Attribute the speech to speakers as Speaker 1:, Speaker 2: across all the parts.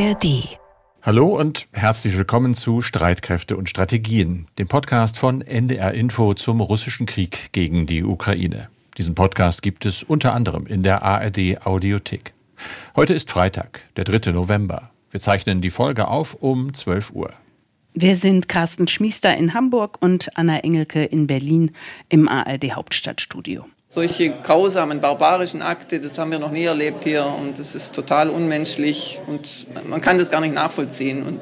Speaker 1: ARD. Hallo und herzlich willkommen zu Streitkräfte und Strategien, dem Podcast von NDR Info zum russischen Krieg gegen die Ukraine. Diesen Podcast gibt es unter anderem in der ARD Audiothek. Heute ist Freitag, der 3. November. Wir zeichnen die Folge auf um 12 Uhr.
Speaker 2: Wir sind Carsten Schmiester in Hamburg und Anna Engelke in Berlin im ARD Hauptstadtstudio.
Speaker 3: Solche grausamen, barbarischen Akte, das haben wir noch nie erlebt hier und es ist total unmenschlich und man kann das gar nicht nachvollziehen. Und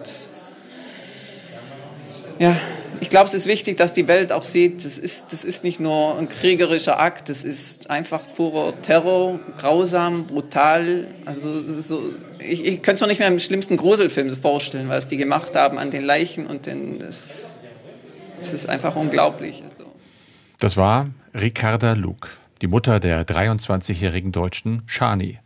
Speaker 3: ja, ich glaube, es ist wichtig, dass die Welt auch sieht, das ist, das ist nicht nur ein kriegerischer Akt, das ist einfach purer Terror, grausam, brutal. Also so, ich, ich könnte es noch nicht mehr im schlimmsten Gruselfilm vorstellen, was die gemacht haben an den Leichen und den, das, das ist einfach unglaublich. Also.
Speaker 1: Das war Ricarda Luke, die Mutter der 23-jährigen Deutschen Shani.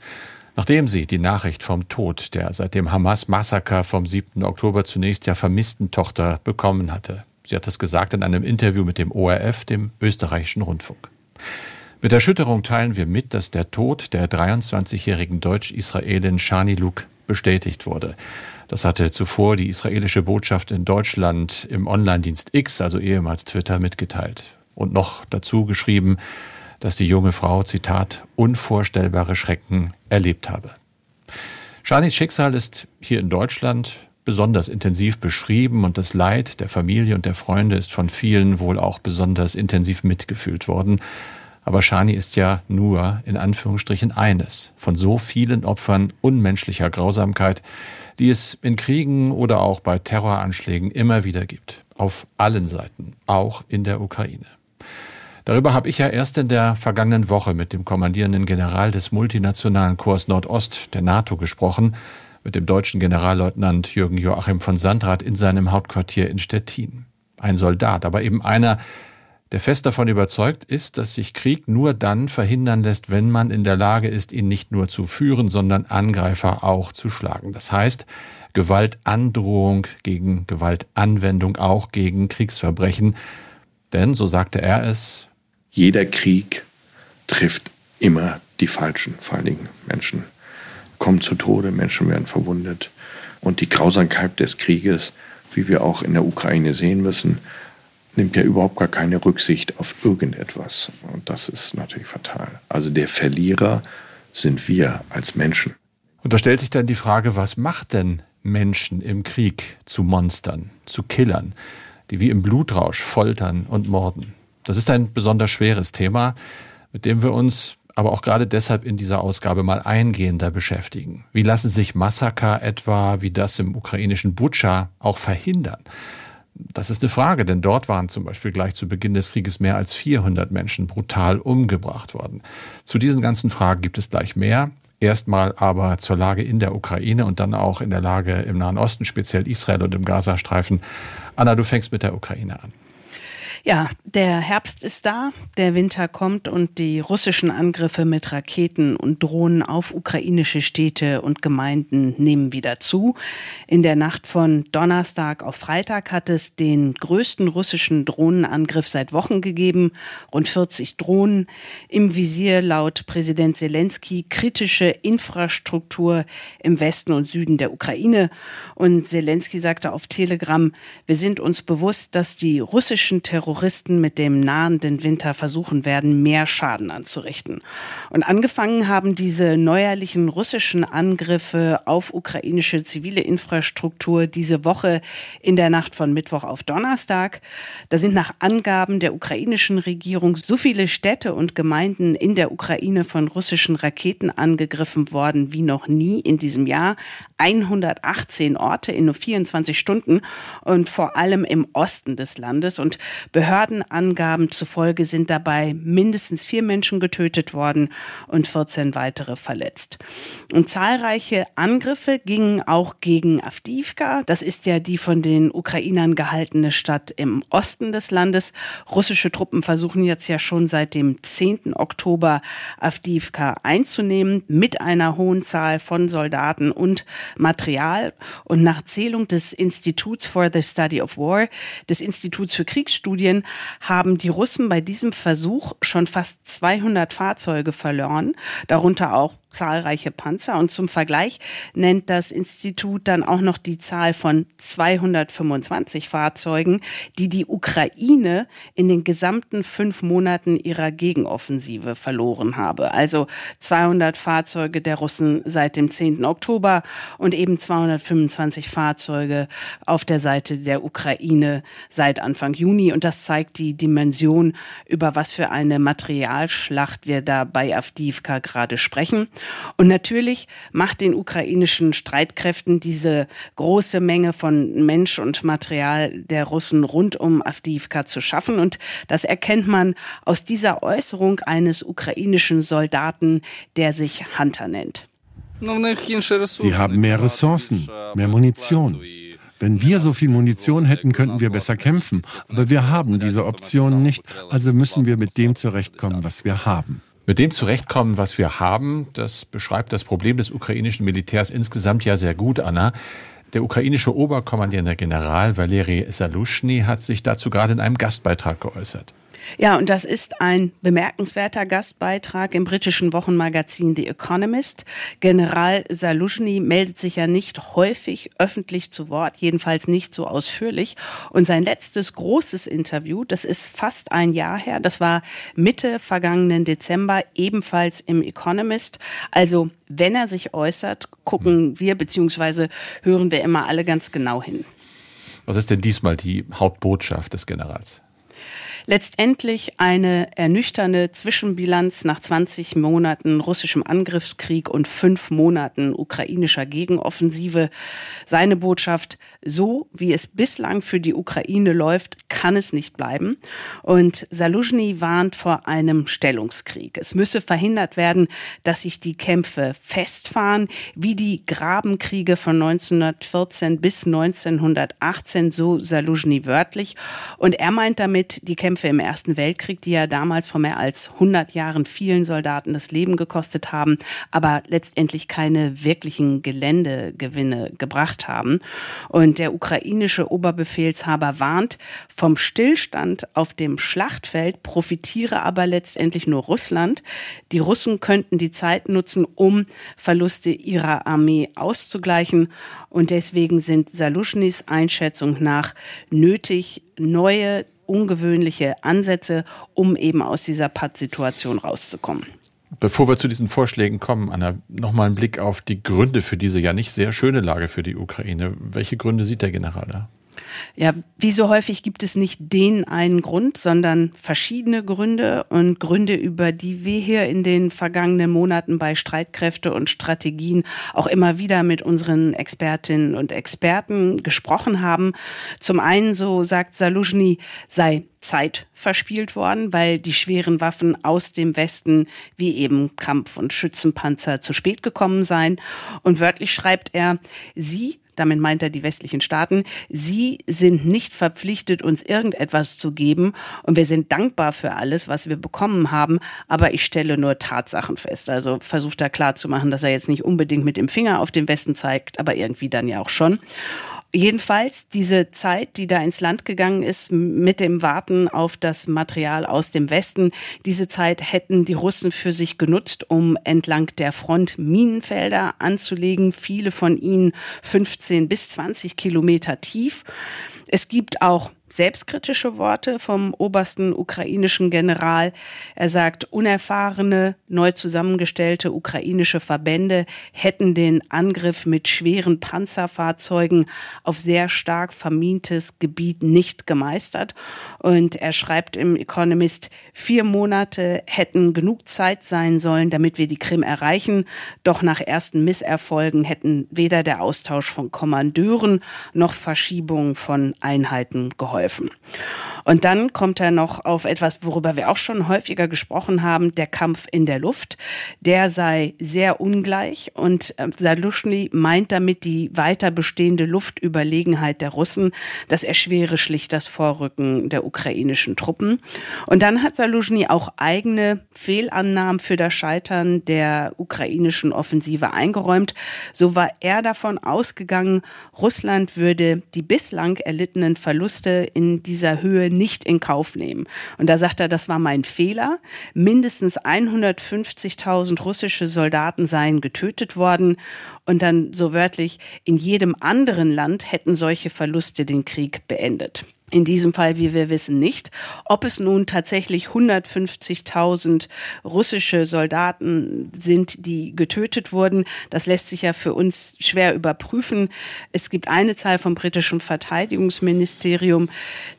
Speaker 1: Nachdem sie die Nachricht vom Tod der seit dem Hamas-Massaker vom 7. Oktober zunächst ja vermissten Tochter bekommen hatte. Sie hat das gesagt in einem Interview mit dem ORF, dem österreichischen Rundfunk. Mit Erschütterung teilen wir mit, dass der Tod der 23-jährigen Deutsch-Israelin Shani Luke bestätigt wurde. Das hatte zuvor die israelische Botschaft in Deutschland im Online-Dienst X, also ehemals Twitter, mitgeteilt und noch dazu geschrieben, dass die junge Frau, Zitat, unvorstellbare Schrecken erlebt habe. Shanis Schicksal ist hier in Deutschland besonders intensiv beschrieben und das Leid der Familie und der Freunde ist von vielen wohl auch besonders intensiv mitgefühlt worden. Aber Shani ist ja nur in Anführungsstrichen eines von so vielen Opfern unmenschlicher Grausamkeit, die es in Kriegen oder auch bei Terroranschlägen immer wieder gibt. Auf allen Seiten, auch in der Ukraine. Darüber habe ich ja erst in der vergangenen Woche mit dem kommandierenden General des multinationalen Korps Nordost der NATO gesprochen, mit dem deutschen Generalleutnant Jürgen Joachim von Sandrath in seinem Hauptquartier in Stettin. Ein Soldat, aber eben einer, der fest davon überzeugt ist, dass sich Krieg nur dann verhindern lässt, wenn man in der Lage ist, ihn nicht nur zu führen, sondern Angreifer auch zu schlagen. Das heißt, Gewaltandrohung gegen Gewaltanwendung, auch gegen Kriegsverbrechen. Denn, so sagte er es,
Speaker 4: jeder Krieg trifft immer die Falschen, vor allen Dingen Menschen kommen zu Tode, Menschen werden verwundet. Und die Grausamkeit des Krieges, wie wir auch in der Ukraine sehen müssen, nimmt ja überhaupt gar keine Rücksicht auf irgendetwas. Und das ist natürlich fatal. Also der Verlierer sind wir als Menschen.
Speaker 1: Und da stellt sich dann die Frage, was macht denn Menschen im Krieg zu Monstern, zu Killern, die wie im Blutrausch foltern und morden? Das ist ein besonders schweres Thema, mit dem wir uns aber auch gerade deshalb in dieser Ausgabe mal eingehender beschäftigen. Wie lassen sich Massaker etwa wie das im ukrainischen Butscha auch verhindern? Das ist eine Frage, denn dort waren zum Beispiel gleich zu Beginn des Krieges mehr als 400 Menschen brutal umgebracht worden. Zu diesen ganzen Fragen gibt es gleich mehr. Erstmal aber zur Lage in der Ukraine und dann auch in der Lage im Nahen Osten, speziell Israel und im Gazastreifen. Anna, du fängst mit der Ukraine an.
Speaker 2: Ja, der Herbst ist da, der Winter kommt und die russischen Angriffe mit Raketen und Drohnen auf ukrainische Städte und Gemeinden nehmen wieder zu. In der Nacht von Donnerstag auf Freitag hat es den größten russischen Drohnenangriff seit Wochen gegeben. Rund 40 Drohnen im Visier laut Präsident Zelensky kritische Infrastruktur im Westen und Süden der Ukraine. Und Zelensky sagte auf Telegram, wir sind uns bewusst, dass die russischen Terroristen Terroristen mit dem nahenden Winter versuchen werden, mehr Schaden anzurichten. Und angefangen haben diese neuerlichen russischen Angriffe auf ukrainische zivile Infrastruktur diese Woche in der Nacht von Mittwoch auf Donnerstag. Da sind nach Angaben der ukrainischen Regierung so viele Städte und Gemeinden in der Ukraine von russischen Raketen angegriffen worden wie noch nie in diesem Jahr. 118 Orte in nur 24 Stunden und vor allem im Osten des Landes. Und Behördenangaben zufolge sind dabei mindestens vier Menschen getötet worden und 14 weitere verletzt. Und zahlreiche Angriffe gingen auch gegen Avdivka. Das ist ja die von den Ukrainern gehaltene Stadt im Osten des Landes. Russische Truppen versuchen jetzt ja schon seit dem 10. Oktober Avdivka einzunehmen mit einer hohen Zahl von Soldaten und Material. Und nach Zählung des Instituts for the Study of War, des Instituts für Kriegsstudien, Syrien haben die Russen bei diesem Versuch schon fast 200 Fahrzeuge verloren, darunter auch zahlreiche Panzer. Und zum Vergleich nennt das Institut dann auch noch die Zahl von 225 Fahrzeugen, die die Ukraine in den gesamten fünf Monaten ihrer Gegenoffensive verloren habe. Also 200 Fahrzeuge der Russen seit dem 10. Oktober und eben 225 Fahrzeuge auf der Seite der Ukraine seit Anfang Juni. Und das zeigt die Dimension, über was für eine Materialschlacht wir da bei Avdiivka gerade sprechen. Und natürlich macht den ukrainischen Streitkräften diese große Menge von Mensch und Material der Russen rund um Avdiivka zu schaffen. Und das erkennt man aus dieser Äußerung eines ukrainischen Soldaten, der sich Hunter nennt.
Speaker 5: Sie haben mehr Ressourcen, mehr Munition. Wenn wir so viel Munition hätten, könnten wir besser kämpfen. Aber wir haben diese Option nicht, also müssen wir mit dem zurechtkommen, was wir haben.
Speaker 1: Mit dem zurechtkommen, was wir haben, das beschreibt das Problem des ukrainischen Militärs insgesamt ja sehr gut, Anna. Der ukrainische oberkommandierende General Valeri Salushny hat sich dazu gerade in einem Gastbeitrag geäußert.
Speaker 2: Ja, und das ist ein bemerkenswerter Gastbeitrag im britischen Wochenmagazin The Economist. General Saluzhny meldet sich ja nicht häufig öffentlich zu Wort, jedenfalls nicht so ausführlich. Und sein letztes großes Interview, das ist fast ein Jahr her, das war Mitte vergangenen Dezember, ebenfalls im Economist. Also wenn er sich äußert, gucken wir beziehungsweise hören wir immer alle ganz genau hin.
Speaker 1: Was ist denn diesmal die Hauptbotschaft des Generals?
Speaker 2: Letztendlich eine ernüchternde Zwischenbilanz nach 20 Monaten russischem Angriffskrieg und fünf Monaten ukrainischer Gegenoffensive. Seine Botschaft, so wie es bislang für die Ukraine läuft, kann es nicht bleiben. Und Saluzhny warnt vor einem Stellungskrieg. Es müsse verhindert werden, dass sich die Kämpfe festfahren, wie die Grabenkriege von 1914 bis 1918, so Saluzhny wörtlich. Und er meint damit die Kämpfe Kämpfe im Ersten Weltkrieg, die ja damals vor mehr als 100 Jahren vielen Soldaten das Leben gekostet haben, aber letztendlich keine wirklichen Geländegewinne gebracht haben. Und der ukrainische Oberbefehlshaber warnt, vom Stillstand auf dem Schlachtfeld profitiere aber letztendlich nur Russland. Die Russen könnten die Zeit nutzen, um Verluste ihrer Armee auszugleichen. Und deswegen sind Saluschnys Einschätzung nach nötig, neue ungewöhnliche Ansätze, um eben aus dieser Pattsituation rauszukommen.
Speaker 1: Bevor wir zu diesen Vorschlägen kommen, Anna, nochmal ein Blick auf die Gründe für diese ja nicht sehr schöne Lage für die Ukraine. Welche Gründe sieht der General da?
Speaker 2: Ja, wie so häufig gibt es nicht den einen Grund, sondern verschiedene Gründe und Gründe, über die wir hier in den vergangenen Monaten bei Streitkräfte und Strategien auch immer wieder mit unseren Expertinnen und Experten gesprochen haben. Zum einen, so sagt Saluzhny, sei Zeit verspielt worden, weil die schweren Waffen aus dem Westen wie eben Kampf- und Schützenpanzer zu spät gekommen seien. Und wörtlich schreibt er, sie damit meint er die westlichen Staaten, sie sind nicht verpflichtet, uns irgendetwas zu geben und wir sind dankbar für alles, was wir bekommen haben, aber ich stelle nur Tatsachen fest. Also versucht er klarzumachen, dass er jetzt nicht unbedingt mit dem Finger auf den Westen zeigt, aber irgendwie dann ja auch schon. Jedenfalls diese Zeit, die da ins Land gegangen ist mit dem Warten auf das Material aus dem Westen, diese Zeit hätten die Russen für sich genutzt, um entlang der Front Minenfelder anzulegen, viele von ihnen 15 bis 20 Kilometer tief. Es gibt auch selbstkritische Worte vom obersten ukrainischen General. Er sagt, unerfahrene, neu zusammengestellte ukrainische Verbände hätten den Angriff mit schweren Panzerfahrzeugen auf sehr stark vermintes Gebiet nicht gemeistert. Und er schreibt im Economist, vier Monate hätten genug Zeit sein sollen, damit wir die Krim erreichen. Doch nach ersten Misserfolgen hätten weder der Austausch von Kommandeuren noch Verschiebung von Einheiten geholfen geholfen. Und dann kommt er noch auf etwas, worüber wir auch schon häufiger gesprochen haben, der Kampf in der Luft. Der sei sehr ungleich und äh, Saluschny meint damit die weiter bestehende Luftüberlegenheit der Russen. Das erschwere schlicht das Vorrücken der ukrainischen Truppen. Und dann hat Saluschny auch eigene Fehlannahmen für das Scheitern der ukrainischen Offensive eingeräumt. So war er davon ausgegangen, Russland würde die bislang erlittenen Verluste in dieser Höhe nicht in Kauf nehmen. Und da sagt er, das war mein Fehler. Mindestens 150.000 russische Soldaten seien getötet worden. Und dann so wörtlich, in jedem anderen Land hätten solche Verluste den Krieg beendet. In diesem Fall, wie wir wissen, nicht. Ob es nun tatsächlich 150.000 russische Soldaten sind, die getötet wurden, das lässt sich ja für uns schwer überprüfen. Es gibt eine Zahl vom britischen Verteidigungsministerium,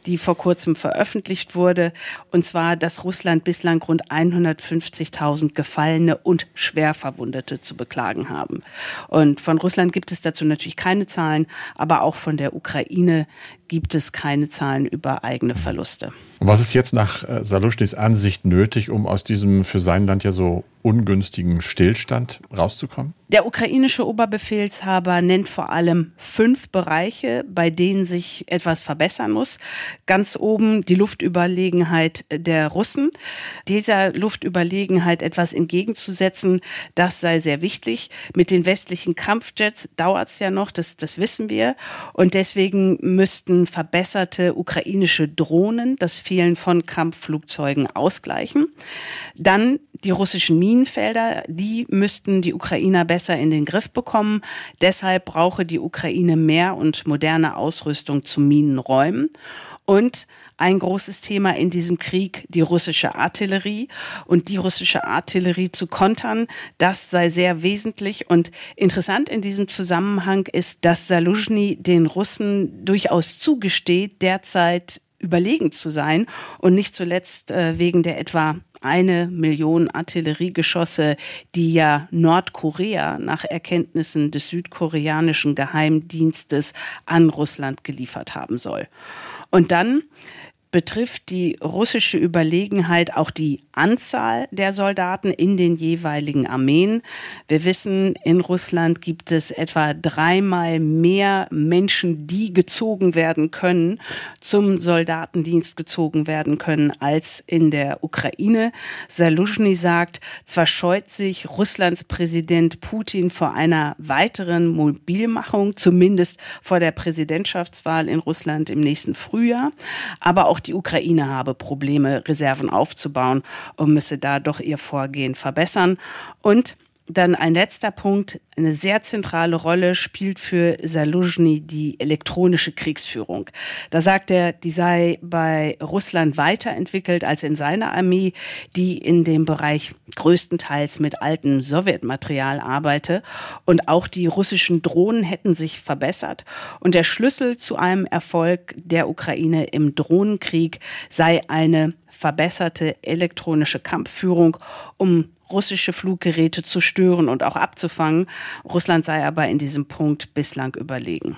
Speaker 2: die vor kurzem veröffentlicht wurde, und zwar, dass Russland bislang rund 150.000 Gefallene und Schwerverwundete zu beklagen haben. Und von Russland gibt es dazu natürlich keine Zahlen, aber auch von der Ukraine gibt es keine Zahlen über eigene Verluste.
Speaker 1: Was ist jetzt nach äh, Saluschnys Ansicht nötig, um aus diesem für sein Land ja so ungünstigen Stillstand rauszukommen?
Speaker 2: Der ukrainische Oberbefehlshaber nennt vor allem fünf Bereiche, bei denen sich etwas verbessern muss. Ganz oben die Luftüberlegenheit der Russen. Dieser Luftüberlegenheit etwas entgegenzusetzen, das sei sehr wichtig. Mit den westlichen Kampfjets dauert es ja noch, das, das wissen wir. Und deswegen müssten verbesserte ukrainische Drohnen das Fehlen von Kampfflugzeugen ausgleichen. Dann die russischen Minenfelder, die müssten die Ukrainer besser in den Griff bekommen. Deshalb brauche die Ukraine mehr und moderne Ausrüstung zu Minenräumen. Und ein großes Thema in diesem Krieg die russische Artillerie und die russische Artillerie zu kontern, das sei sehr wesentlich und interessant in diesem Zusammenhang ist, dass Saluzhny den Russen durchaus zugesteht, derzeit überlegen zu sein und nicht zuletzt äh, wegen der etwa eine Million Artilleriegeschosse, die ja Nordkorea nach Erkenntnissen des südkoreanischen Geheimdienstes an Russland geliefert haben soll. Und dann betrifft die russische Überlegenheit auch die Anzahl der Soldaten in den jeweiligen Armeen. Wir wissen, in Russland gibt es etwa dreimal mehr Menschen, die gezogen werden können, zum Soldatendienst gezogen werden können, als in der Ukraine. Saluzhny sagt, zwar scheut sich Russlands Präsident Putin vor einer weiteren Mobilmachung, zumindest vor der Präsidentschaftswahl in Russland im nächsten Frühjahr, aber auch die Ukraine habe Probleme, Reserven aufzubauen und müsse da doch ihr Vorgehen verbessern. Und dann ein letzter Punkt. Eine sehr zentrale Rolle spielt für Saluzhny die elektronische Kriegsführung. Da sagt er, die sei bei Russland weiterentwickelt als in seiner Armee, die in dem Bereich größtenteils mit altem Sowjetmaterial arbeite. Und auch die russischen Drohnen hätten sich verbessert. Und der Schlüssel zu einem Erfolg der Ukraine im Drohnenkrieg sei eine verbesserte elektronische Kampfführung, um russische Fluggeräte zu stören und auch abzufangen. Russland sei aber in diesem Punkt bislang überlegen.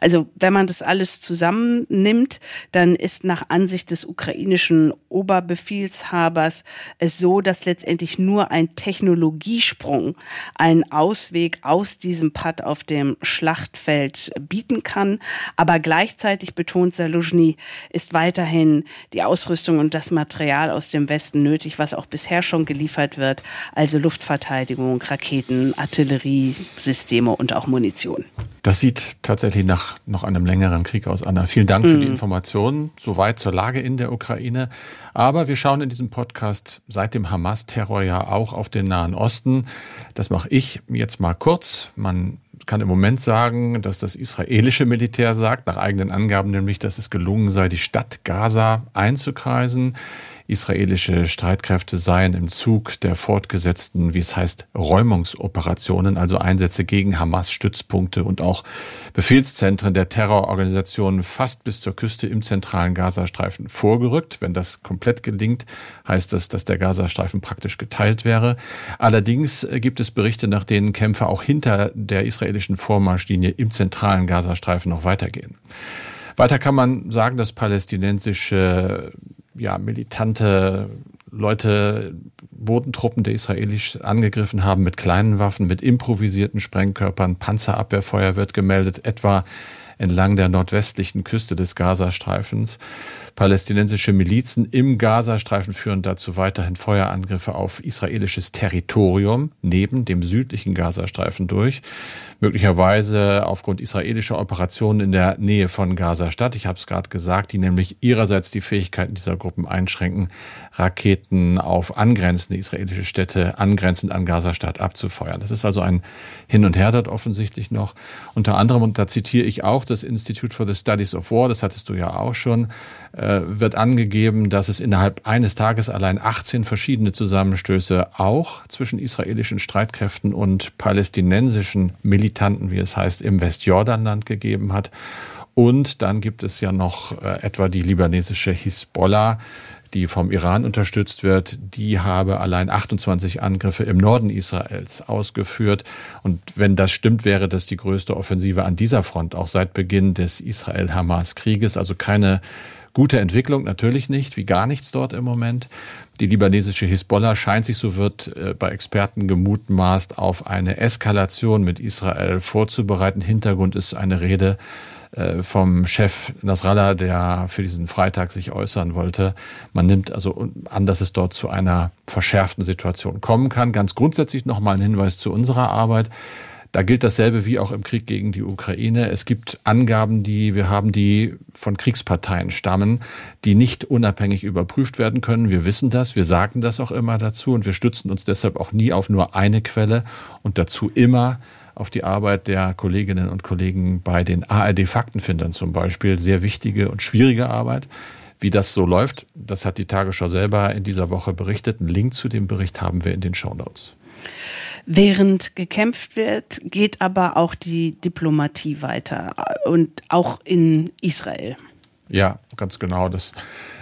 Speaker 2: Also wenn man das alles zusammennimmt, dann ist nach Ansicht des ukrainischen Oberbefehlshabers es so, dass letztendlich nur ein Technologiesprung einen Ausweg aus diesem Patt auf dem Schlachtfeld bieten kann. Aber gleichzeitig betont Saluzhny, ist weiterhin die Ausrüstung und das Material aus dem Westen nötig, was auch bisher schon geliefert wird also Luftverteidigung, Raketen, Artilleriesysteme und auch Munition.
Speaker 1: Das sieht tatsächlich nach noch einem längeren Krieg aus, Anna. Vielen Dank für die mhm. Informationen. Soweit zur Lage in der Ukraine. Aber wir schauen in diesem Podcast seit dem Hamas-Terror ja auch auf den Nahen Osten. Das mache ich jetzt mal kurz. Man kann im Moment sagen, dass das israelische Militär sagt, nach eigenen Angaben nämlich, dass es gelungen sei, die Stadt Gaza einzukreisen. Israelische Streitkräfte seien im Zug der fortgesetzten, wie es heißt, Räumungsoperationen, also Einsätze gegen Hamas-Stützpunkte und auch Befehlszentren der Terrororganisationen fast bis zur Küste im zentralen Gazastreifen vorgerückt. Wenn das komplett gelingt, heißt das, dass der Gazastreifen praktisch geteilt wäre. Allerdings gibt es Berichte, nach denen Kämpfe auch hinter der israelischen Vormarschlinie im zentralen Gazastreifen noch weitergehen. Weiter kann man sagen, dass palästinensische ja, militante Leute, Bodentruppen der Israelis angegriffen haben mit kleinen Waffen, mit improvisierten Sprengkörpern. Panzerabwehrfeuer wird gemeldet, etwa entlang der nordwestlichen Küste des Gazastreifens. Palästinensische Milizen im Gazastreifen führen dazu weiterhin Feuerangriffe auf israelisches Territorium neben dem südlichen Gazastreifen durch. Möglicherweise aufgrund israelischer Operationen in der Nähe von Gaza-Stadt. Ich habe es gerade gesagt, die nämlich ihrerseits die Fähigkeiten dieser Gruppen einschränken, Raketen auf angrenzende israelische Städte angrenzend an Gaza-Stadt abzufeuern. Das ist also ein Hin und Her dort offensichtlich noch. Unter anderem, und da zitiere ich auch das Institute for the Studies of War, das hattest du ja auch schon, äh, wird angegeben, dass es innerhalb eines Tages allein 18 verschiedene Zusammenstöße auch zwischen israelischen Streitkräften und palästinensischen Militanten, wie es heißt, im Westjordanland gegeben hat. Und dann gibt es ja noch äh, etwa die libanesische Hisbollah, die vom Iran unterstützt wird, die habe allein 28 Angriffe im Norden Israels ausgeführt. Und wenn das stimmt, wäre das die größte Offensive an dieser Front, auch seit Beginn des Israel-Hamas-Krieges. Also keine gute Entwicklung, natürlich nicht, wie gar nichts dort im Moment. Die libanesische Hisbollah scheint sich, so wird äh, bei Experten gemutmaßt, auf eine Eskalation mit Israel vorzubereiten. Hintergrund ist eine Rede äh, vom Chef Nasrallah, der für diesen Freitag sich äußern wollte. Man nimmt also an, dass es dort zu einer verschärften Situation kommen kann. Ganz grundsätzlich nochmal ein Hinweis zu unserer Arbeit. Da gilt dasselbe wie auch im Krieg gegen die Ukraine. Es gibt Angaben, die wir haben, die von Kriegsparteien stammen, die nicht unabhängig überprüft werden können. Wir wissen das, wir sagen das auch immer dazu und wir stützen uns deshalb auch nie auf nur eine Quelle und dazu immer auf die Arbeit der Kolleginnen und Kollegen bei den ARD-Faktenfindern zum Beispiel. Sehr wichtige und schwierige Arbeit. Wie das so läuft, das hat die Tagesschau selber in dieser Woche berichtet. Einen Link zu dem Bericht haben wir in den Show Notes.
Speaker 2: Während gekämpft wird, geht aber auch die Diplomatie weiter und auch in Israel.
Speaker 1: Ja, ganz genau. Das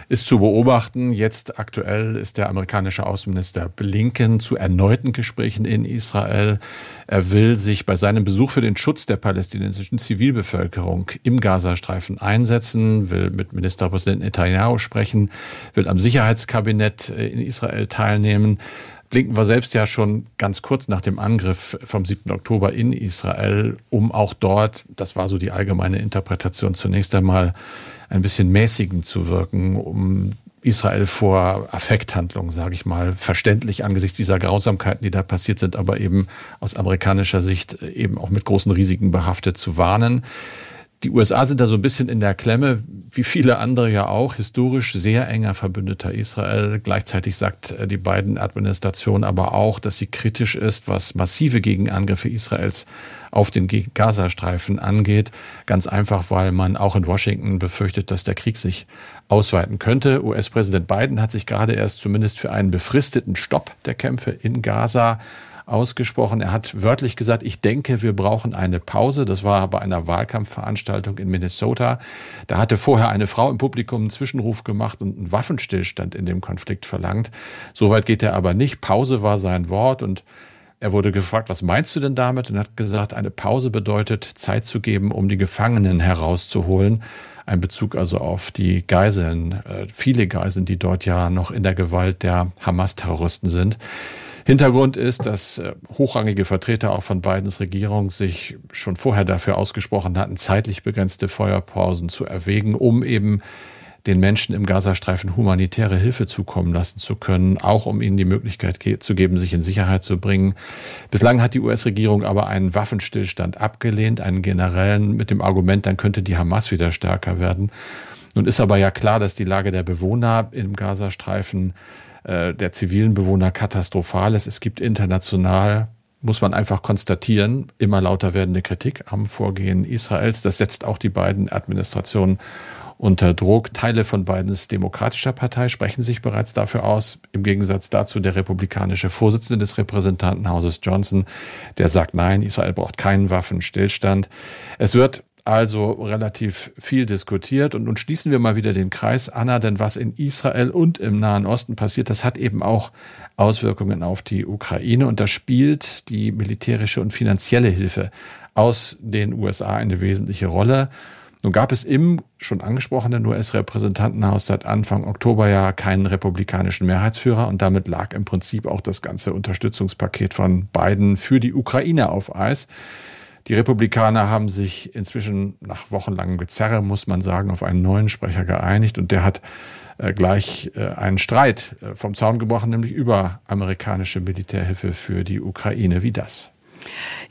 Speaker 1: ist zu beobachten. Jetzt aktuell ist der amerikanische Außenminister Blinken zu erneuten Gesprächen in Israel. Er will sich bei seinem Besuch für den Schutz der palästinensischen Zivilbevölkerung im Gazastreifen einsetzen, will mit Ministerpräsident Netanyahu sprechen, will am Sicherheitskabinett in Israel teilnehmen. Blinken war selbst ja schon ganz kurz nach dem Angriff vom 7. Oktober in Israel, um auch dort, das war so die allgemeine Interpretation, zunächst einmal ein bisschen mäßigend zu wirken, um Israel vor Affekthandlungen, sage ich mal, verständlich angesichts dieser Grausamkeiten, die da passiert sind, aber eben aus amerikanischer Sicht eben auch mit großen Risiken behaftet zu warnen. Die USA sind da so ein bisschen in der Klemme, wie viele andere ja auch, historisch sehr enger Verbündeter Israel. Gleichzeitig sagt äh, die beiden Administration aber auch, dass sie kritisch ist, was massive Gegenangriffe Israels auf den Gazastreifen angeht. Ganz einfach, weil man auch in Washington befürchtet, dass der Krieg sich ausweiten könnte. US-Präsident Biden hat sich gerade erst zumindest für einen befristeten Stopp der Kämpfe in Gaza ausgesprochen. Er hat wörtlich gesagt, ich denke, wir brauchen eine Pause. Das war bei einer Wahlkampfveranstaltung in Minnesota. Da hatte vorher eine Frau im Publikum einen Zwischenruf gemacht und einen Waffenstillstand in dem Konflikt verlangt. Soweit geht er aber nicht. Pause war sein Wort und er wurde gefragt, was meinst du denn damit? Und hat gesagt, eine Pause bedeutet, Zeit zu geben, um die Gefangenen herauszuholen. Ein Bezug also auf die Geiseln, äh, viele Geiseln, die dort ja noch in der Gewalt der Hamas-Terroristen sind. Hintergrund ist, dass äh, hochrangige Vertreter auch von Bidens Regierung sich schon vorher dafür ausgesprochen hatten, zeitlich begrenzte Feuerpausen zu erwägen, um eben den Menschen im Gazastreifen humanitäre Hilfe zukommen lassen zu können, auch um ihnen die Möglichkeit zu geben, sich in Sicherheit zu bringen. Bislang hat die US-Regierung aber einen Waffenstillstand abgelehnt, einen generellen, mit dem Argument, dann könnte die Hamas wieder stärker werden. Nun ist aber ja klar, dass die Lage der Bewohner im Gazastreifen äh, der zivilen Bewohner katastrophal ist. Es gibt international muss man einfach konstatieren, immer lauter werdende Kritik am Vorgehen Israels. Das setzt auch die beiden Administrationen unter Druck. Teile von Bidens demokratischer Partei sprechen sich bereits dafür aus. Im Gegensatz dazu der republikanische Vorsitzende des Repräsentantenhauses Johnson, der sagt, nein, Israel braucht keinen Waffenstillstand. Es wird also relativ viel diskutiert. Und nun schließen wir mal wieder den Kreis, Anna, denn was in Israel und im Nahen Osten passiert, das hat eben auch Auswirkungen auf die Ukraine. Und da spielt die militärische und finanzielle Hilfe aus den USA eine wesentliche Rolle. Nun gab es im schon angesprochenen US-Repräsentantenhaus seit Anfang Oktober ja keinen republikanischen Mehrheitsführer und damit lag im Prinzip auch das ganze Unterstützungspaket von Biden für die Ukraine auf Eis. Die Republikaner haben sich inzwischen nach wochenlangem Gezerre, muss man sagen, auf einen neuen Sprecher geeinigt und der hat äh, gleich äh, einen Streit äh, vom Zaun gebrochen, nämlich über amerikanische Militärhilfe für die Ukraine. Wie das?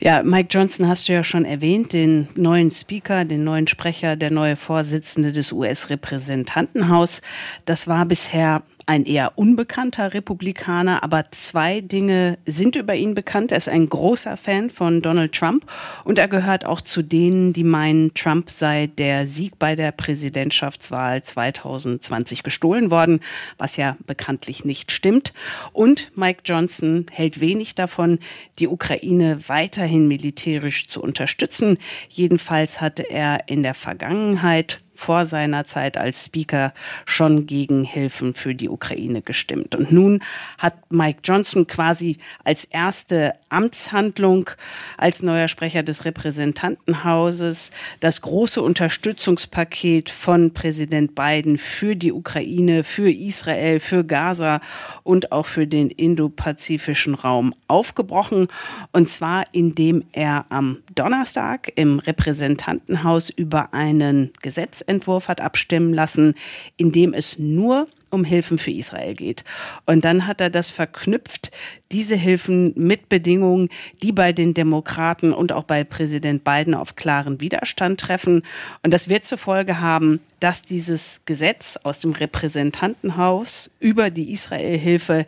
Speaker 2: Ja, Mike Johnson hast du ja schon erwähnt, den neuen Speaker, den neuen Sprecher, der neue Vorsitzende des US-Repräsentantenhaus. Das war bisher ein eher unbekannter Republikaner, aber zwei Dinge sind über ihn bekannt. Er ist ein großer Fan von Donald Trump und er gehört auch zu denen, die meinen, Trump sei der Sieg bei der Präsidentschaftswahl 2020 gestohlen worden, was ja bekanntlich nicht stimmt. Und Mike Johnson hält wenig davon, die Ukraine weiterhin militärisch zu unterstützen. Jedenfalls hatte er in der Vergangenheit vor seiner Zeit als Speaker schon gegen Hilfen für die Ukraine gestimmt. Und nun hat Mike Johnson quasi als erste Amtshandlung als neuer Sprecher des Repräsentantenhauses das große Unterstützungspaket von Präsident Biden für die Ukraine, für Israel, für Gaza und auch für den indopazifischen Raum aufgebrochen. Und zwar indem er am Donnerstag im Repräsentantenhaus über einen Gesetz Gesetzentwurf hat abstimmen lassen, in dem es nur um Hilfen für Israel geht. Und dann hat er das verknüpft, diese Hilfen mit Bedingungen, die bei den Demokraten und auch bei Präsident Biden auf klaren Widerstand treffen. Und das wird zur Folge haben, dass dieses Gesetz aus dem Repräsentantenhaus über die Israel-Hilfe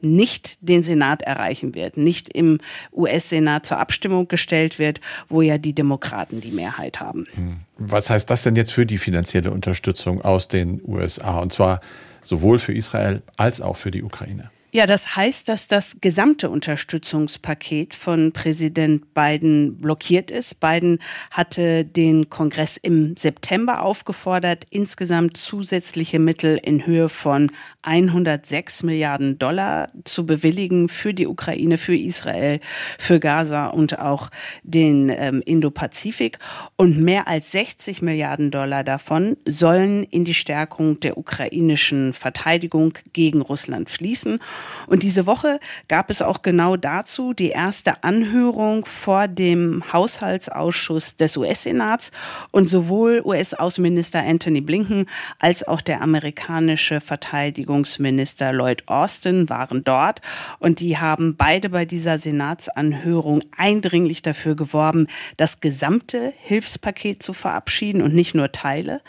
Speaker 2: nicht den Senat erreichen wird, nicht im US-Senat zur Abstimmung gestellt wird, wo ja die Demokraten die Mehrheit haben. Hm.
Speaker 1: Was heißt das denn jetzt für die finanzielle Unterstützung aus den USA? Und zwar sowohl für Israel als auch für die Ukraine.
Speaker 2: Ja, das heißt, dass das gesamte Unterstützungspaket von Präsident Biden blockiert ist. Biden hatte den Kongress im September aufgefordert, insgesamt zusätzliche Mittel in Höhe von 106 Milliarden Dollar zu bewilligen für die Ukraine, für Israel, für Gaza und auch den ähm, Indo-Pazifik. Und mehr als 60 Milliarden Dollar davon sollen in die Stärkung der ukrainischen Verteidigung gegen Russland fließen. Und diese Woche gab es auch genau dazu die erste Anhörung vor dem Haushaltsausschuss des US-Senats. Und sowohl US-Außenminister Anthony Blinken als auch der amerikanische Verteidigungsminister Lloyd Austin waren dort. Und die haben beide bei dieser Senatsanhörung eindringlich dafür geworben, das gesamte Hilfspaket zu verabschieden und nicht nur Teile.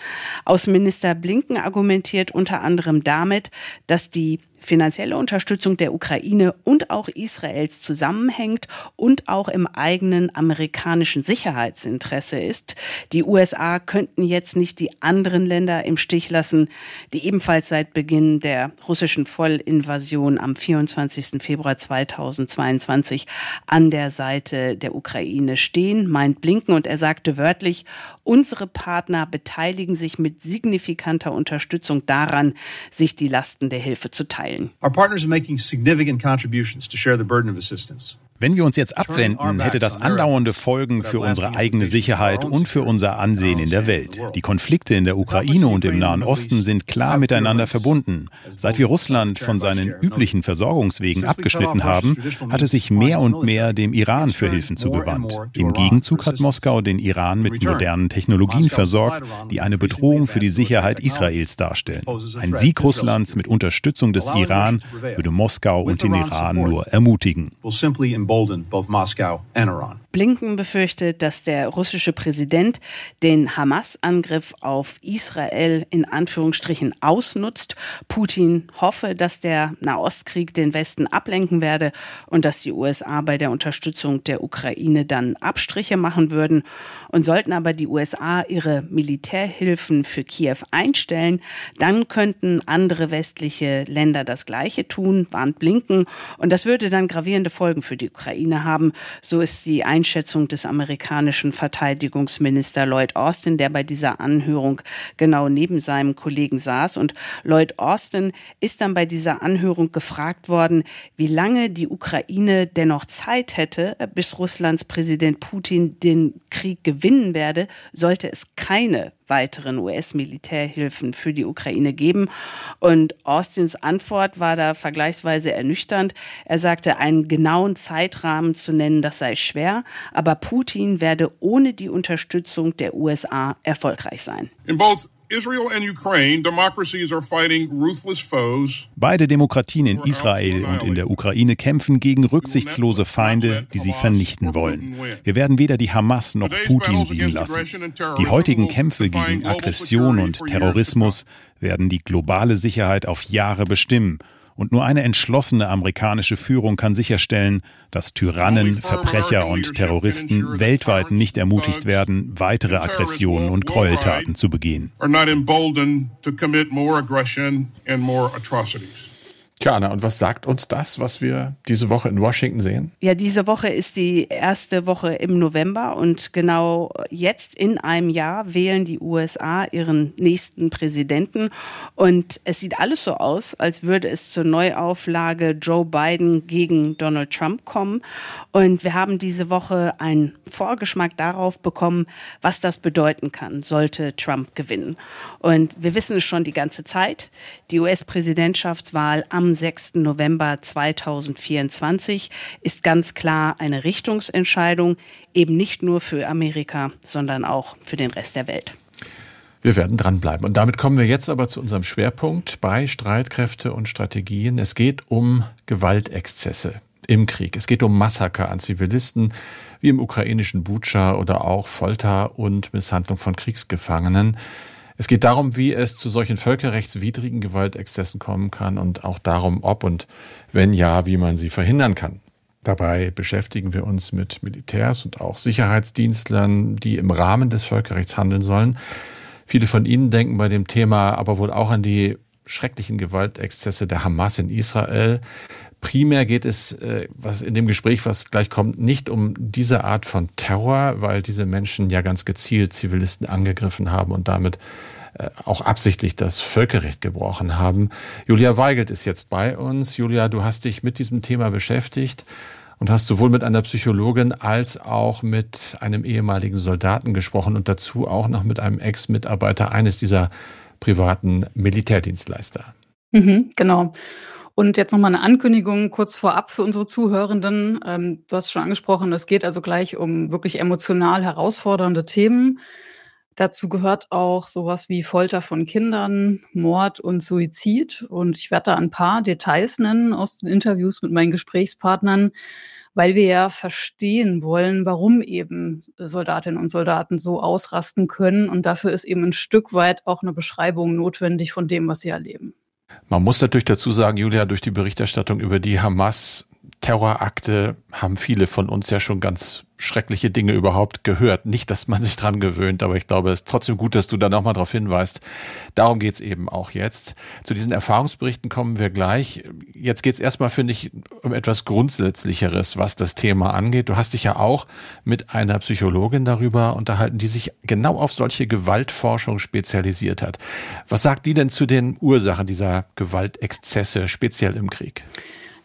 Speaker 2: Außenminister Blinken argumentiert unter anderem damit, dass die finanzielle Unterstützung der Ukraine und auch Israels zusammenhängt und auch im eigenen amerikanischen Sicherheitsinteresse ist. Die USA könnten jetzt nicht die anderen Länder im Stich lassen, die ebenfalls seit Beginn der russischen Vollinvasion am 24. Februar 2022 an der Seite der Ukraine stehen, meint Blinken und er sagte wörtlich, unsere Partner beteiligen sich mit signifikanter Unterstützung daran, sich die Lasten der Hilfe zu teilen Our partners are making significant contributions
Speaker 6: to share the burden of assistance. Wenn wir uns jetzt abwenden, hätte das andauernde Folgen für unsere eigene Sicherheit und für unser Ansehen in der Welt. Die Konflikte in der Ukraine und im Nahen Osten sind klar miteinander verbunden. Seit wir Russland von seinen üblichen Versorgungswegen abgeschnitten haben, hat es sich mehr und mehr dem Iran für Hilfen zugewandt. Im Gegenzug hat Moskau den Iran mit modernen Technologien versorgt, die eine Bedrohung für die Sicherheit Israels darstellen. Ein Sieg Russlands mit Unterstützung des Iran würde Moskau und den Iran nur ermutigen embolden both Moscow
Speaker 2: and Iran. Blinken befürchtet, dass der russische Präsident den Hamas-Angriff auf Israel in Anführungsstrichen ausnutzt. Putin hoffe, dass der Nahostkrieg den Westen ablenken werde und dass die USA bei der Unterstützung der Ukraine dann Abstriche machen würden. Und sollten aber die USA ihre Militärhilfen für Kiew einstellen, dann könnten andere westliche Länder das Gleiche tun, warnt Blinken. Und das würde dann gravierende Folgen für die Ukraine haben. So ist die Einschätzung des amerikanischen Verteidigungsminister Lloyd Austin, der bei dieser Anhörung genau neben seinem Kollegen saß. Und Lloyd Austin ist dann bei dieser Anhörung gefragt worden, wie lange die Ukraine dennoch Zeit hätte, bis Russlands Präsident Putin den Krieg gewinnen werde, sollte es keine weiteren US-Militärhilfen für die Ukraine geben. Und Austins Antwort war da vergleichsweise ernüchternd. Er sagte, einen genauen Zeitrahmen zu nennen, das sei schwer, aber Putin werde ohne die Unterstützung der USA erfolgreich sein.
Speaker 6: In both Beide Demokratien in Israel und in der Ukraine kämpfen gegen rücksichtslose Feinde, die sie vernichten wollen. Wir werden weder die Hamas noch Putin siegen lassen. Die heutigen Kämpfe gegen Aggression und Terrorismus werden die globale Sicherheit auf Jahre bestimmen und nur eine entschlossene amerikanische Führung kann sicherstellen, dass Tyrannen, Verbrecher und Terroristen weltweit nicht ermutigt werden, weitere Aggressionen und Gräueltaten zu begehen.
Speaker 1: Tja, Anna, und was sagt uns das, was wir diese Woche in Washington sehen?
Speaker 2: Ja, diese Woche ist die erste Woche im November und genau jetzt in einem Jahr wählen die USA ihren nächsten Präsidenten. Und es sieht alles so aus, als würde es zur Neuauflage Joe Biden gegen Donald Trump kommen. Und wir haben diese Woche einen Vorgeschmack darauf bekommen, was das bedeuten kann, sollte Trump gewinnen. Und wir wissen es schon die ganze Zeit. Die US-Präsidentschaftswahl am 6. November 2024 ist ganz klar eine Richtungsentscheidung, eben nicht nur für Amerika, sondern auch für den Rest der Welt.
Speaker 1: Wir werden dranbleiben. Und damit kommen wir jetzt aber zu unserem Schwerpunkt bei Streitkräfte und Strategien. Es geht um Gewaltexzesse im Krieg. Es geht um Massaker an Zivilisten, wie im ukrainischen Butscha oder auch Folter und Misshandlung von Kriegsgefangenen. Es geht darum, wie es zu solchen völkerrechtswidrigen Gewaltexzessen kommen kann und auch darum, ob und wenn ja, wie man sie verhindern kann. Dabei beschäftigen wir uns mit Militärs und auch Sicherheitsdienstlern, die im Rahmen des Völkerrechts handeln sollen. Viele von ihnen denken bei dem Thema aber wohl auch an die schrecklichen Gewaltexzesse der Hamas in Israel. Primär geht es äh, was in dem Gespräch, was gleich kommt, nicht um diese Art von Terror, weil diese Menschen ja ganz gezielt Zivilisten angegriffen haben und damit äh, auch absichtlich das Völkerrecht gebrochen haben. Julia Weigelt ist jetzt bei uns. Julia, du hast dich mit diesem Thema beschäftigt und hast sowohl mit einer Psychologin als auch mit einem ehemaligen Soldaten gesprochen und dazu auch noch mit einem Ex-Mitarbeiter eines dieser privaten Militärdienstleister.
Speaker 7: Mhm, genau. Und jetzt nochmal eine Ankündigung kurz vorab für unsere Zuhörenden. Ähm, du hast schon angesprochen, es geht also gleich um wirklich emotional herausfordernde Themen. Dazu gehört auch sowas wie Folter von Kindern, Mord und Suizid. Und ich werde da ein paar Details nennen aus den Interviews mit meinen Gesprächspartnern, weil wir ja verstehen wollen, warum eben Soldatinnen und Soldaten so ausrasten können. Und dafür ist eben ein Stück weit auch eine Beschreibung notwendig von dem, was sie erleben.
Speaker 1: Man muss natürlich dazu sagen, Julia, durch die Berichterstattung über die Hamas Terrorakte haben viele von uns ja schon ganz schreckliche Dinge überhaupt gehört. Nicht, dass man sich dran gewöhnt, aber ich glaube, es ist trotzdem gut, dass du da nochmal darauf hinweist. Darum geht's eben auch jetzt. Zu diesen Erfahrungsberichten kommen wir gleich. Jetzt geht's erstmal, finde ich, um etwas Grundsätzlicheres, was das Thema angeht. Du hast dich ja auch mit einer Psychologin darüber unterhalten, die sich genau auf solche Gewaltforschung spezialisiert hat. Was sagt die denn zu den Ursachen dieser Gewaltexzesse, speziell im Krieg?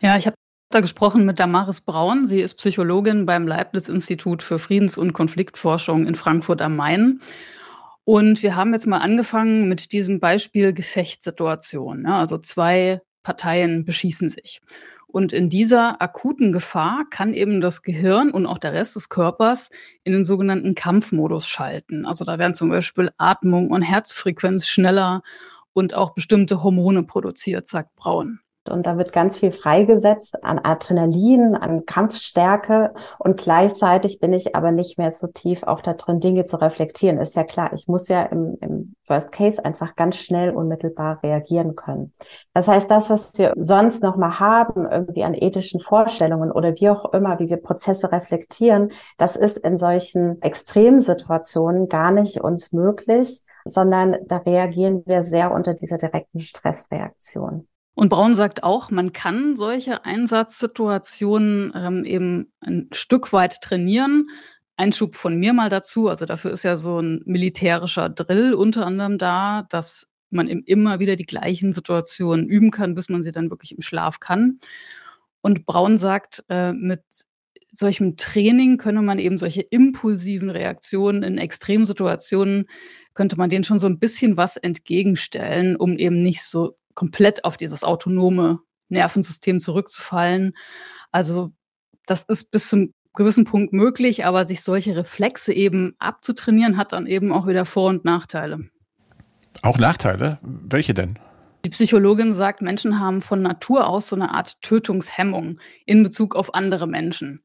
Speaker 7: Ja, ich habe da gesprochen mit Damaris Braun. Sie ist Psychologin beim Leibniz-Institut für Friedens- und Konfliktforschung in Frankfurt am Main. Und wir haben jetzt mal angefangen mit diesem Beispiel Gefechtssituation. Ja, also zwei Parteien beschießen sich. Und in dieser akuten Gefahr kann eben das Gehirn und auch der Rest des Körpers in den sogenannten Kampfmodus schalten. Also da werden zum Beispiel Atmung und Herzfrequenz schneller und auch bestimmte Hormone produziert, sagt Braun.
Speaker 8: Und da wird ganz viel freigesetzt an Adrenalin, an Kampfstärke. Und gleichzeitig bin ich aber nicht mehr so tief auch da drin, Dinge zu reflektieren. Ist ja klar, ich muss ja im, im Worst Case einfach ganz schnell unmittelbar reagieren können. Das heißt, das, was wir sonst noch mal haben, irgendwie an ethischen Vorstellungen oder wie auch immer, wie wir Prozesse reflektieren, das ist in solchen Extremsituationen gar nicht uns möglich, sondern da reagieren wir sehr unter dieser direkten Stressreaktion.
Speaker 7: Und Braun sagt auch, man kann solche Einsatzsituationen ähm, eben ein Stück weit trainieren. Einschub von mir mal dazu, also dafür ist ja so ein militärischer Drill unter anderem da, dass man eben immer wieder die gleichen Situationen üben kann, bis man sie dann wirklich im Schlaf kann. Und Braun sagt, äh, mit solchem Training könne man eben solche impulsiven Reaktionen in Extremsituationen, könnte man denen schon so ein bisschen was entgegenstellen, um eben nicht so komplett auf dieses autonome Nervensystem zurückzufallen. Also das ist bis zum gewissen Punkt möglich, aber sich solche Reflexe eben abzutrainieren, hat dann eben auch wieder Vor- und Nachteile.
Speaker 1: Auch Nachteile? Welche denn?
Speaker 7: Die Psychologin sagt, Menschen haben von Natur aus so eine Art Tötungshemmung in Bezug auf andere Menschen.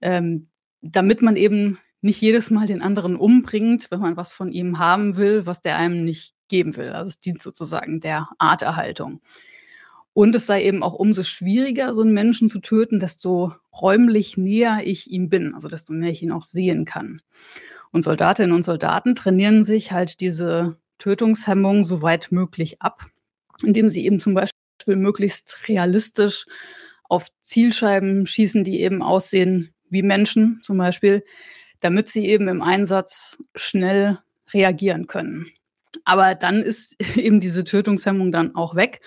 Speaker 7: Ähm, damit man eben nicht jedes Mal den anderen umbringt, wenn man was von ihm haben will, was der einem nicht geben will. Also es dient sozusagen der Arterhaltung. Und es sei eben auch umso schwieriger, so einen Menschen zu töten, desto räumlich näher ich ihm bin, also desto mehr ich ihn auch sehen kann. Und Soldatinnen und Soldaten trainieren sich halt diese Tötungshemmung so weit möglich ab, indem sie eben zum Beispiel möglichst realistisch auf Zielscheiben schießen, die eben aussehen wie Menschen zum Beispiel, damit sie eben im Einsatz schnell reagieren können. Aber dann ist eben diese Tötungshemmung dann auch weg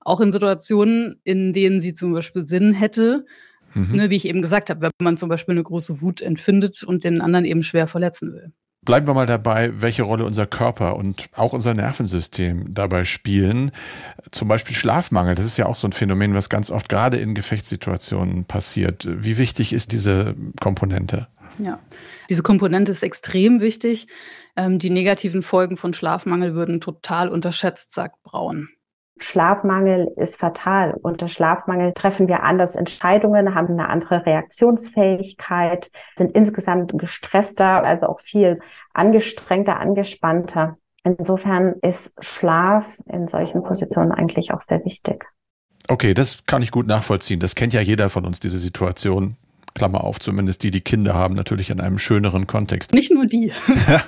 Speaker 7: auch in Situationen, in denen sie zum Beispiel Sinn hätte, mhm. ne, wie ich eben gesagt habe, wenn man zum Beispiel eine große Wut empfindet und den anderen eben schwer verletzen will.
Speaker 1: Bleiben wir mal dabei, welche Rolle unser Körper und auch unser Nervensystem dabei spielen. Zum Beispiel Schlafmangel, das ist ja auch so ein Phänomen, was ganz oft gerade in Gefechtssituationen passiert. Wie wichtig ist diese Komponente?
Speaker 7: Ja, diese Komponente ist extrem wichtig. Ähm, die negativen Folgen von Schlafmangel würden total unterschätzt, sagt Braun.
Speaker 8: Schlafmangel ist fatal. Unter Schlafmangel treffen wir anders Entscheidungen, haben eine andere Reaktionsfähigkeit, sind insgesamt gestresster, also auch viel angestrengter, angespannter. Insofern ist Schlaf in solchen Positionen eigentlich auch sehr wichtig.
Speaker 1: Okay, das kann ich gut nachvollziehen. Das kennt ja jeder von uns, diese Situation. Klammer auf, zumindest die, die Kinder haben, natürlich in einem schöneren Kontext.
Speaker 7: Nicht nur die.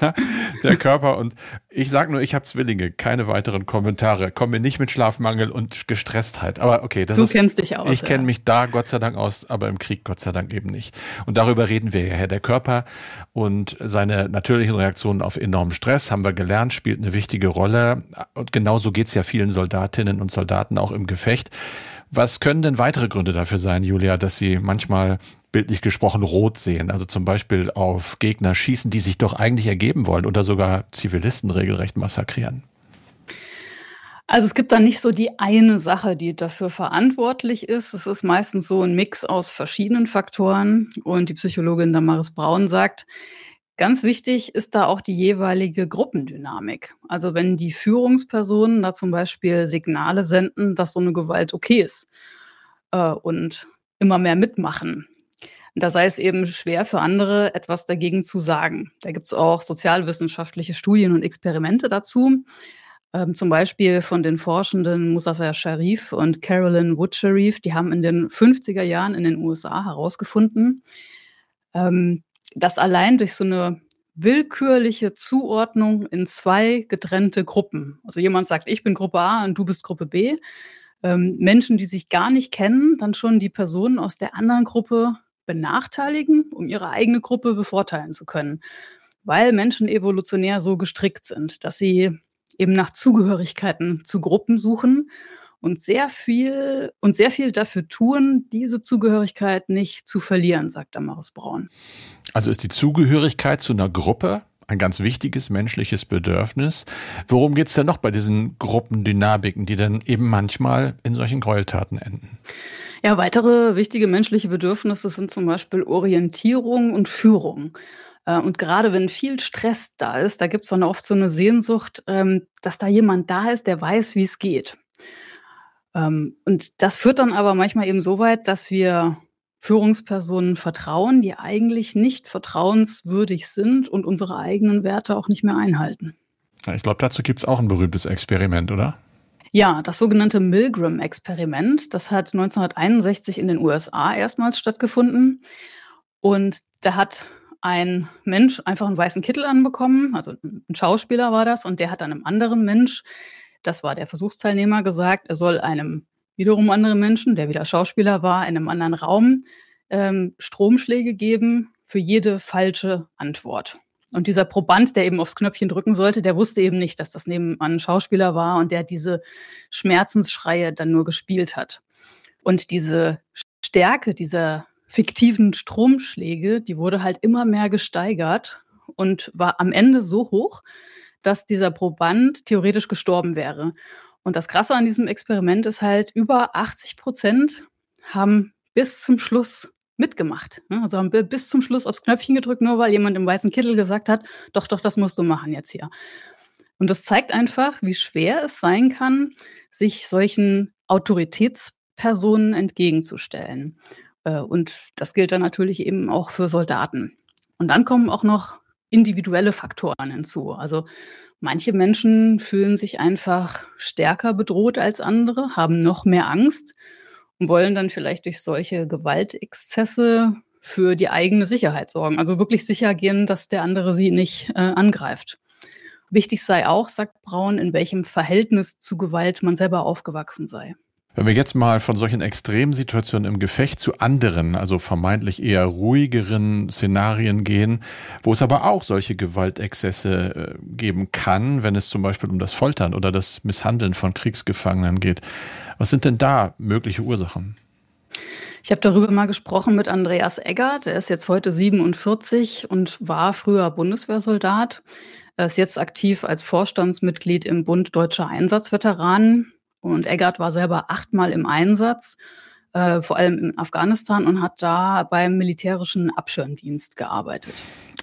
Speaker 1: der Körper und ich sage nur, ich habe Zwillinge, keine weiteren Kommentare. Komm mir nicht mit Schlafmangel und Gestresstheit. Aber okay, das
Speaker 7: du
Speaker 1: ist.
Speaker 7: Du kennst dich aus.
Speaker 1: Ich ja. kenne mich da Gott sei Dank aus, aber im Krieg Gott sei Dank eben nicht. Und darüber reden wir ja. Der Körper und seine natürlichen Reaktionen auf enormen Stress, haben wir gelernt, spielt eine wichtige Rolle. Und genauso geht's ja vielen Soldatinnen und Soldaten auch im Gefecht. Was können denn weitere Gründe dafür sein, Julia, dass sie manchmal bildlich gesprochen rot sehen. Also zum Beispiel auf Gegner schießen, die sich doch eigentlich ergeben wollen oder sogar Zivilisten regelrecht massakrieren.
Speaker 7: Also es gibt da nicht so die eine Sache, die dafür verantwortlich ist. Es ist meistens so ein Mix aus verschiedenen Faktoren. Und die Psychologin Damaris Braun sagt, ganz wichtig ist da auch die jeweilige Gruppendynamik. Also wenn die Führungspersonen da zum Beispiel Signale senden, dass so eine Gewalt okay ist äh, und immer mehr mitmachen, da sei es eben schwer für andere, etwas dagegen zu sagen. Da gibt es auch sozialwissenschaftliche Studien und Experimente dazu. Ähm, zum Beispiel von den Forschenden Musafer Sharif und Carolyn Wood Sharif. Die haben in den 50er Jahren in den USA herausgefunden, ähm, dass allein durch so eine willkürliche Zuordnung in zwei getrennte Gruppen, also jemand sagt, ich bin Gruppe A und du bist Gruppe B, ähm, Menschen, die sich gar nicht kennen, dann schon die Personen aus der anderen Gruppe benachteiligen, um ihre eigene Gruppe bevorteilen zu können. Weil Menschen evolutionär so gestrickt sind, dass sie eben nach Zugehörigkeiten zu Gruppen suchen und sehr viel und sehr viel dafür tun, diese Zugehörigkeit nicht zu verlieren, sagt Damaris Braun.
Speaker 1: Also ist die Zugehörigkeit zu einer Gruppe ein ganz wichtiges menschliches Bedürfnis. Worum geht es denn noch bei diesen Gruppendynamiken, die dann eben manchmal in solchen Gräueltaten enden?
Speaker 7: Ja, weitere wichtige menschliche Bedürfnisse sind zum Beispiel Orientierung und Führung. Äh, und gerade wenn viel Stress da ist, da gibt es dann oft so eine Sehnsucht, ähm, dass da jemand da ist, der weiß, wie es geht. Ähm, und das führt dann aber manchmal eben so weit, dass wir Führungspersonen vertrauen, die eigentlich nicht vertrauenswürdig sind und unsere eigenen Werte auch nicht mehr einhalten.
Speaker 1: Ich glaube, dazu gibt es auch ein berühmtes Experiment, oder?
Speaker 7: Ja, das sogenannte Milgram-Experiment, das hat 1961 in den USA erstmals stattgefunden. Und da hat ein Mensch einfach einen weißen Kittel anbekommen, also ein Schauspieler war das, und der hat einem anderen Mensch, das war der Versuchsteilnehmer, gesagt, er soll einem wiederum anderen Menschen, der wieder Schauspieler war, in einem anderen Raum ähm, Stromschläge geben für jede falsche Antwort. Und dieser Proband, der eben aufs Knöpfchen drücken sollte, der wusste eben nicht, dass das nebenan ein Schauspieler war und der diese Schmerzensschreie dann nur gespielt hat. Und diese Stärke dieser fiktiven Stromschläge, die wurde halt immer mehr gesteigert und war am Ende so hoch, dass dieser Proband theoretisch gestorben wäre. Und das Krasse an diesem Experiment ist halt, über 80 Prozent haben bis zum Schluss mitgemacht. Also haben bis zum Schluss aufs Knöpfchen gedrückt, nur weil jemand im weißen Kittel gesagt hat, doch, doch, das musst du machen jetzt hier. Und das zeigt einfach, wie schwer es sein kann, sich solchen Autoritätspersonen entgegenzustellen. Äh, und das gilt dann natürlich eben auch für Soldaten. Und dann kommen auch noch individuelle Faktoren hinzu. Also manche Menschen fühlen sich einfach stärker bedroht als andere, haben noch mehr Angst wollen dann vielleicht durch solche Gewaltexzesse für die eigene Sicherheit sorgen. Also wirklich sicher gehen, dass der andere sie nicht äh, angreift. Wichtig sei auch, sagt Braun, in welchem Verhältnis zu Gewalt man selber aufgewachsen sei.
Speaker 1: Wenn wir jetzt mal von solchen Extremsituationen im Gefecht zu anderen, also vermeintlich eher ruhigeren Szenarien gehen, wo es aber auch solche Gewaltexzesse äh, geben kann, wenn es zum Beispiel um das Foltern oder das Misshandeln von Kriegsgefangenen geht. Was sind denn da mögliche Ursachen?
Speaker 7: Ich habe darüber mal gesprochen mit Andreas Eggert. Er ist jetzt heute 47 und war früher Bundeswehrsoldat. Er ist jetzt aktiv als Vorstandsmitglied im Bund Deutscher Einsatzveteranen. Und Eggert war selber achtmal im Einsatz, äh, vor allem in Afghanistan und hat da beim militärischen Abschirmdienst gearbeitet.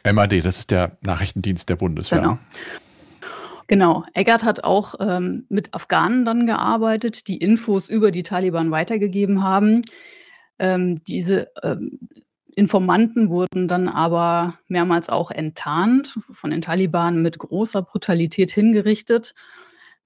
Speaker 1: MAD, das ist der Nachrichtendienst der Bundeswehr.
Speaker 7: Genau. Genau. Eggert hat auch ähm, mit Afghanen dann gearbeitet, die Infos über die Taliban weitergegeben haben. Ähm, diese ähm, Informanten wurden dann aber mehrmals auch enttarnt, von den Taliban mit großer Brutalität hingerichtet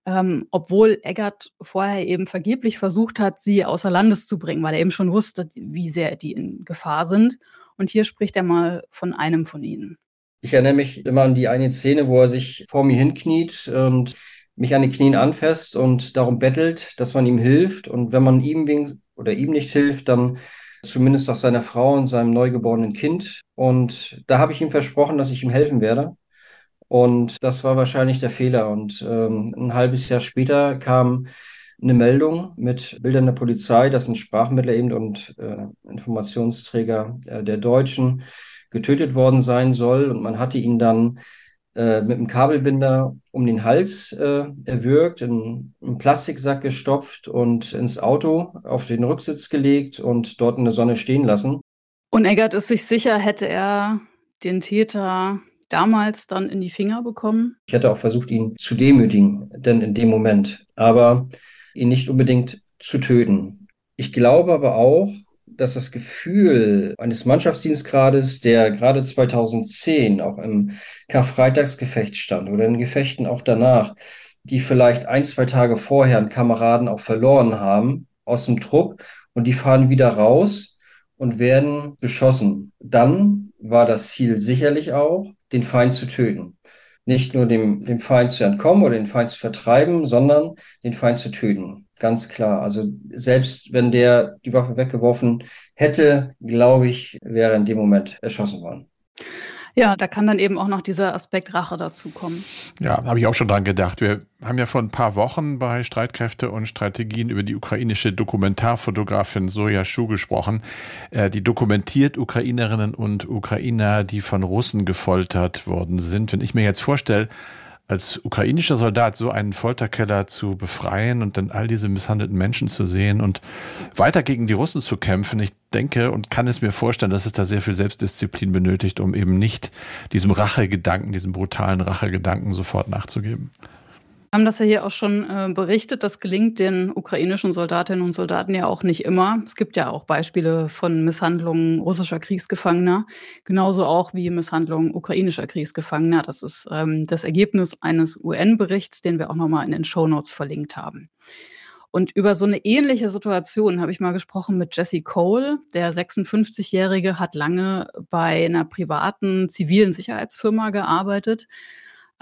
Speaker 7: ähm, obwohl Eggert vorher eben vergeblich versucht hat, sie außer Landes zu bringen, weil er eben schon wusste, wie sehr die in Gefahr sind. Und hier spricht er mal von einem von ihnen.
Speaker 9: Ich erinnere mich immer an die eine Szene, wo er sich vor mir hinkniet und mich an den Knien anfasst und darum bettelt, dass man ihm hilft. Und wenn man ihm oder ihm nicht hilft, dann zumindest auch seiner Frau und seinem neugeborenen Kind. Und da habe ich ihm versprochen, dass ich ihm helfen werde. Und das war wahrscheinlich der Fehler. Und ähm, ein halbes Jahr später kam eine Meldung mit Bildern der Polizei, dass ein Sprachmittler eben und äh, Informationsträger äh, der Deutschen getötet worden sein soll. Und man hatte ihn dann äh, mit einem Kabelbinder um den Hals äh, erwürgt, in einen Plastiksack gestopft und ins Auto auf den Rücksitz gelegt und dort in der Sonne stehen lassen.
Speaker 7: Und Eggert ist sich sicher, hätte er den Täter damals dann in die Finger bekommen?
Speaker 9: Ich hätte auch versucht, ihn zu demütigen, denn in dem Moment, aber ihn nicht unbedingt zu töten. Ich glaube aber auch, dass das Gefühl eines Mannschaftsdienstgrades, der gerade 2010 auch im Karfreitagsgefecht stand oder in Gefechten auch danach, die vielleicht ein, zwei Tage vorher einen Kameraden auch verloren haben aus dem Trupp und die fahren wieder raus und werden beschossen. Dann war das Ziel sicherlich auch, den Feind zu töten. Nicht nur dem, dem Feind zu entkommen oder den Feind zu vertreiben, sondern den Feind zu töten. Ganz klar. Also selbst wenn der die Waffe weggeworfen hätte, glaube ich, wäre in dem Moment erschossen worden.
Speaker 7: Ja, da kann dann eben auch noch dieser Aspekt Rache dazukommen.
Speaker 1: Ja, habe ich auch schon dran gedacht. Wir haben ja vor ein paar Wochen bei Streitkräfte und Strategien über die ukrainische Dokumentarfotografin Soja Schuh gesprochen. Äh, die dokumentiert Ukrainerinnen und Ukrainer, die von Russen gefoltert worden sind. Wenn ich mir jetzt vorstelle, als ukrainischer Soldat so einen Folterkeller zu befreien und dann all diese misshandelten Menschen zu sehen und weiter gegen die Russen zu kämpfen. Ich denke und kann es mir vorstellen, dass es da sehr viel Selbstdisziplin benötigt, um eben nicht diesem Rachegedanken, diesem brutalen Rachegedanken sofort nachzugeben
Speaker 7: haben das ja hier auch schon äh, berichtet. Das gelingt den ukrainischen Soldatinnen und Soldaten ja auch nicht immer. Es gibt ja auch Beispiele von Misshandlungen russischer Kriegsgefangener, genauso auch wie Misshandlungen ukrainischer Kriegsgefangener. Das ist ähm, das Ergebnis eines UN-Berichts, den wir auch nochmal in den Show Notes verlinkt haben. Und über so eine ähnliche Situation habe ich mal gesprochen mit Jesse Cole. Der 56-Jährige hat lange bei einer privaten zivilen Sicherheitsfirma gearbeitet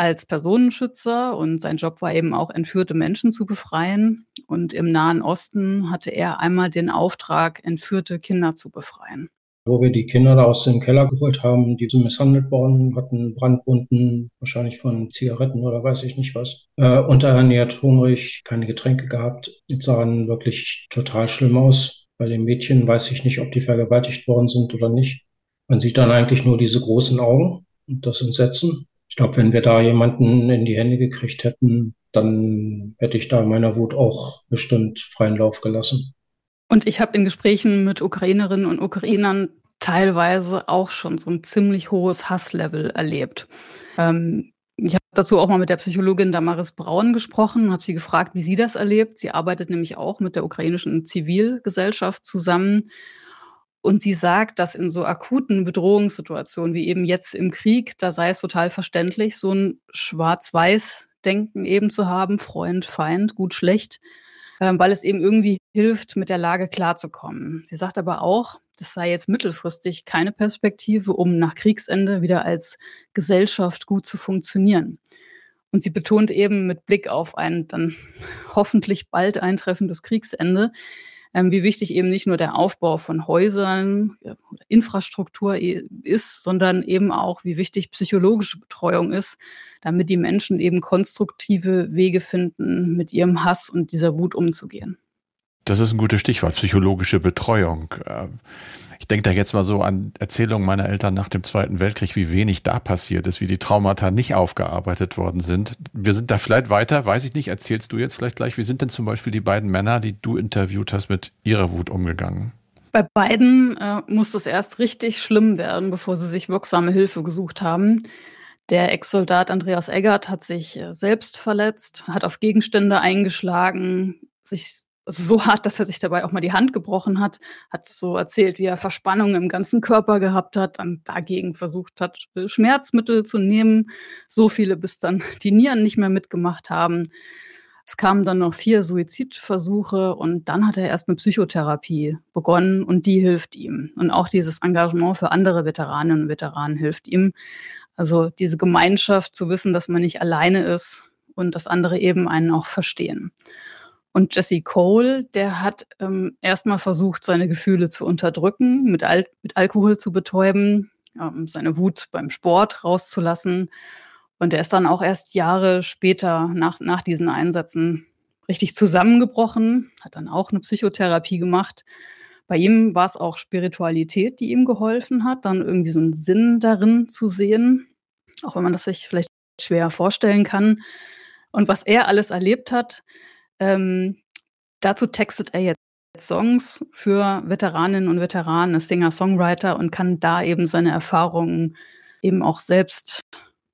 Speaker 7: als Personenschützer und sein Job war eben auch, entführte Menschen zu befreien. Und im Nahen Osten hatte er einmal den Auftrag, entführte Kinder zu befreien.
Speaker 10: Wo wir die Kinder da aus dem Keller geholt haben, die sind misshandelt worden, hatten Brandwunden, wahrscheinlich von Zigaretten oder weiß ich nicht was. Äh, unterernährt, hungrig, keine Getränke gehabt, sahen wirklich total schlimm aus. Bei den Mädchen weiß ich nicht, ob die vergewaltigt worden sind oder nicht. Man sieht dann eigentlich nur diese großen Augen und das Entsetzen. Ich glaube, wenn wir da jemanden in die Hände gekriegt hätten, dann hätte ich da meiner Wut auch bestimmt freien Lauf gelassen.
Speaker 7: Und ich habe in Gesprächen mit Ukrainerinnen und Ukrainern teilweise auch schon so ein ziemlich hohes Hasslevel erlebt. Ähm, ich habe dazu auch mal mit der Psychologin Damaris Braun gesprochen, habe sie gefragt, wie sie das erlebt. Sie arbeitet nämlich auch mit der ukrainischen Zivilgesellschaft zusammen. Und sie sagt, dass in so akuten Bedrohungssituationen wie eben jetzt im Krieg, da sei es total verständlich, so ein Schwarz-Weiß-Denken eben zu haben, Freund, Feind, gut, schlecht, äh, weil es eben irgendwie hilft, mit der Lage klarzukommen. Sie sagt aber auch, das sei jetzt mittelfristig keine Perspektive, um nach Kriegsende wieder als Gesellschaft gut zu funktionieren. Und sie betont eben mit Blick auf ein dann hoffentlich bald eintreffendes Kriegsende, wie wichtig eben nicht nur der Aufbau von Häusern, ja, Infrastruktur ist, sondern eben auch, wie wichtig psychologische Betreuung ist, damit die Menschen eben konstruktive Wege finden, mit ihrem Hass und dieser Wut umzugehen.
Speaker 1: Das ist ein gutes Stichwort, psychologische Betreuung. Ähm, ich denke da jetzt mal so an Erzählungen meiner Eltern nach dem Zweiten Weltkrieg, wie wenig da passiert ist, wie die Traumata nicht aufgearbeitet worden sind. Wir sind da vielleicht weiter, weiß ich nicht, erzählst du jetzt vielleicht gleich, wie sind denn zum Beispiel die beiden Männer, die du interviewt hast, mit ihrer Wut umgegangen?
Speaker 7: Bei beiden äh, muss es erst richtig schlimm werden, bevor sie sich wirksame Hilfe gesucht haben. Der Ex-Soldat Andreas Eggert hat sich äh, selbst verletzt, hat auf Gegenstände eingeschlagen, sich also so hart, dass er sich dabei auch mal die Hand gebrochen hat, hat so erzählt, wie er Verspannungen im ganzen Körper gehabt hat, dann dagegen versucht hat, Schmerzmittel zu nehmen, so viele, bis dann die Nieren nicht mehr mitgemacht haben. Es kamen dann noch vier Suizidversuche und dann hat er erst eine Psychotherapie begonnen und die hilft ihm. Und auch dieses Engagement für andere Veteraninnen und Veteranen hilft ihm. Also diese Gemeinschaft zu wissen, dass man nicht alleine ist und dass andere eben einen auch verstehen. Und Jesse Cole, der hat ähm, erstmal versucht, seine Gefühle zu unterdrücken, mit, Al mit Alkohol zu betäuben, ähm, seine Wut beim Sport rauszulassen. Und er ist dann auch erst Jahre später nach, nach diesen Einsätzen richtig zusammengebrochen, hat dann auch eine Psychotherapie gemacht. Bei ihm war es auch Spiritualität, die ihm geholfen hat, dann irgendwie so einen Sinn darin zu sehen, auch wenn man das sich vielleicht schwer vorstellen kann. Und was er alles erlebt hat, ähm, dazu textet er jetzt Songs für Veteraninnen und Veteranen, ist Singer-Songwriter und kann da eben seine Erfahrungen eben auch selbst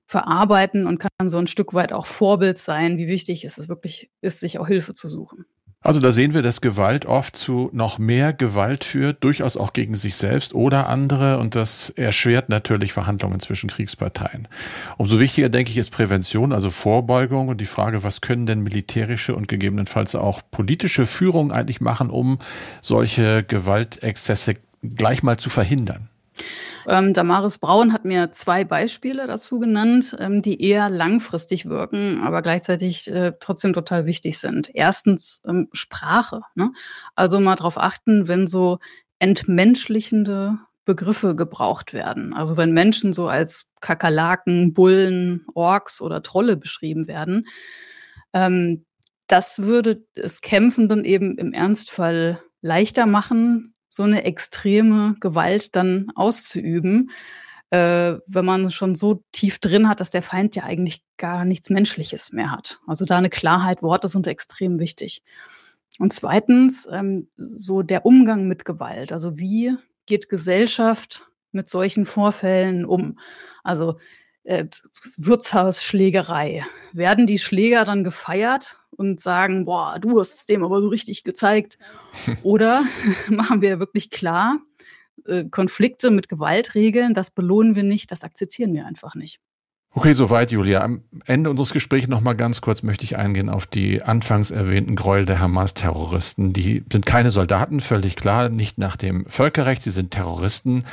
Speaker 7: verarbeiten und kann so ein Stück weit auch Vorbild sein, wie wichtig es wirklich ist, sich auch Hilfe zu suchen.
Speaker 1: Also da sehen wir, dass Gewalt oft zu noch mehr Gewalt führt, durchaus auch gegen sich selbst oder andere und das erschwert natürlich Verhandlungen zwischen Kriegsparteien. Umso wichtiger, denke ich, ist Prävention, also Vorbeugung und die Frage, was können denn militärische und gegebenenfalls auch politische Führung eigentlich machen, um solche Gewaltexzesse gleich mal zu verhindern?
Speaker 7: Ähm, Damaris Braun hat mir zwei Beispiele dazu genannt, ähm, die eher langfristig wirken, aber gleichzeitig äh, trotzdem total wichtig sind. Erstens ähm, Sprache. Ne? Also mal darauf achten, wenn so entmenschlichende Begriffe gebraucht werden. Also wenn Menschen so als Kakerlaken, Bullen, Orks oder Trolle beschrieben werden, ähm, das würde es Kämpfenden eben im Ernstfall leichter machen, so eine extreme Gewalt dann auszuüben, äh, wenn man schon so tief drin hat, dass der Feind ja eigentlich gar nichts Menschliches mehr hat. Also da eine Klarheit, Worte sind extrem wichtig. Und zweitens, ähm, so der Umgang mit Gewalt. Also wie geht Gesellschaft mit solchen Vorfällen um? Also äh, Wirtshausschlägerei. Werden die Schläger dann gefeiert und sagen, boah, du hast es dem aber so richtig gezeigt? Oder machen wir wirklich klar, äh, Konflikte mit Gewaltregeln, das belohnen wir nicht, das akzeptieren wir einfach nicht.
Speaker 1: Okay, soweit, Julia. Am Ende unseres Gesprächs noch mal ganz kurz möchte ich eingehen auf die anfangs erwähnten Gräuel der Hamas-Terroristen. Die sind keine Soldaten, völlig klar, nicht nach dem Völkerrecht. Sie sind Terroristen,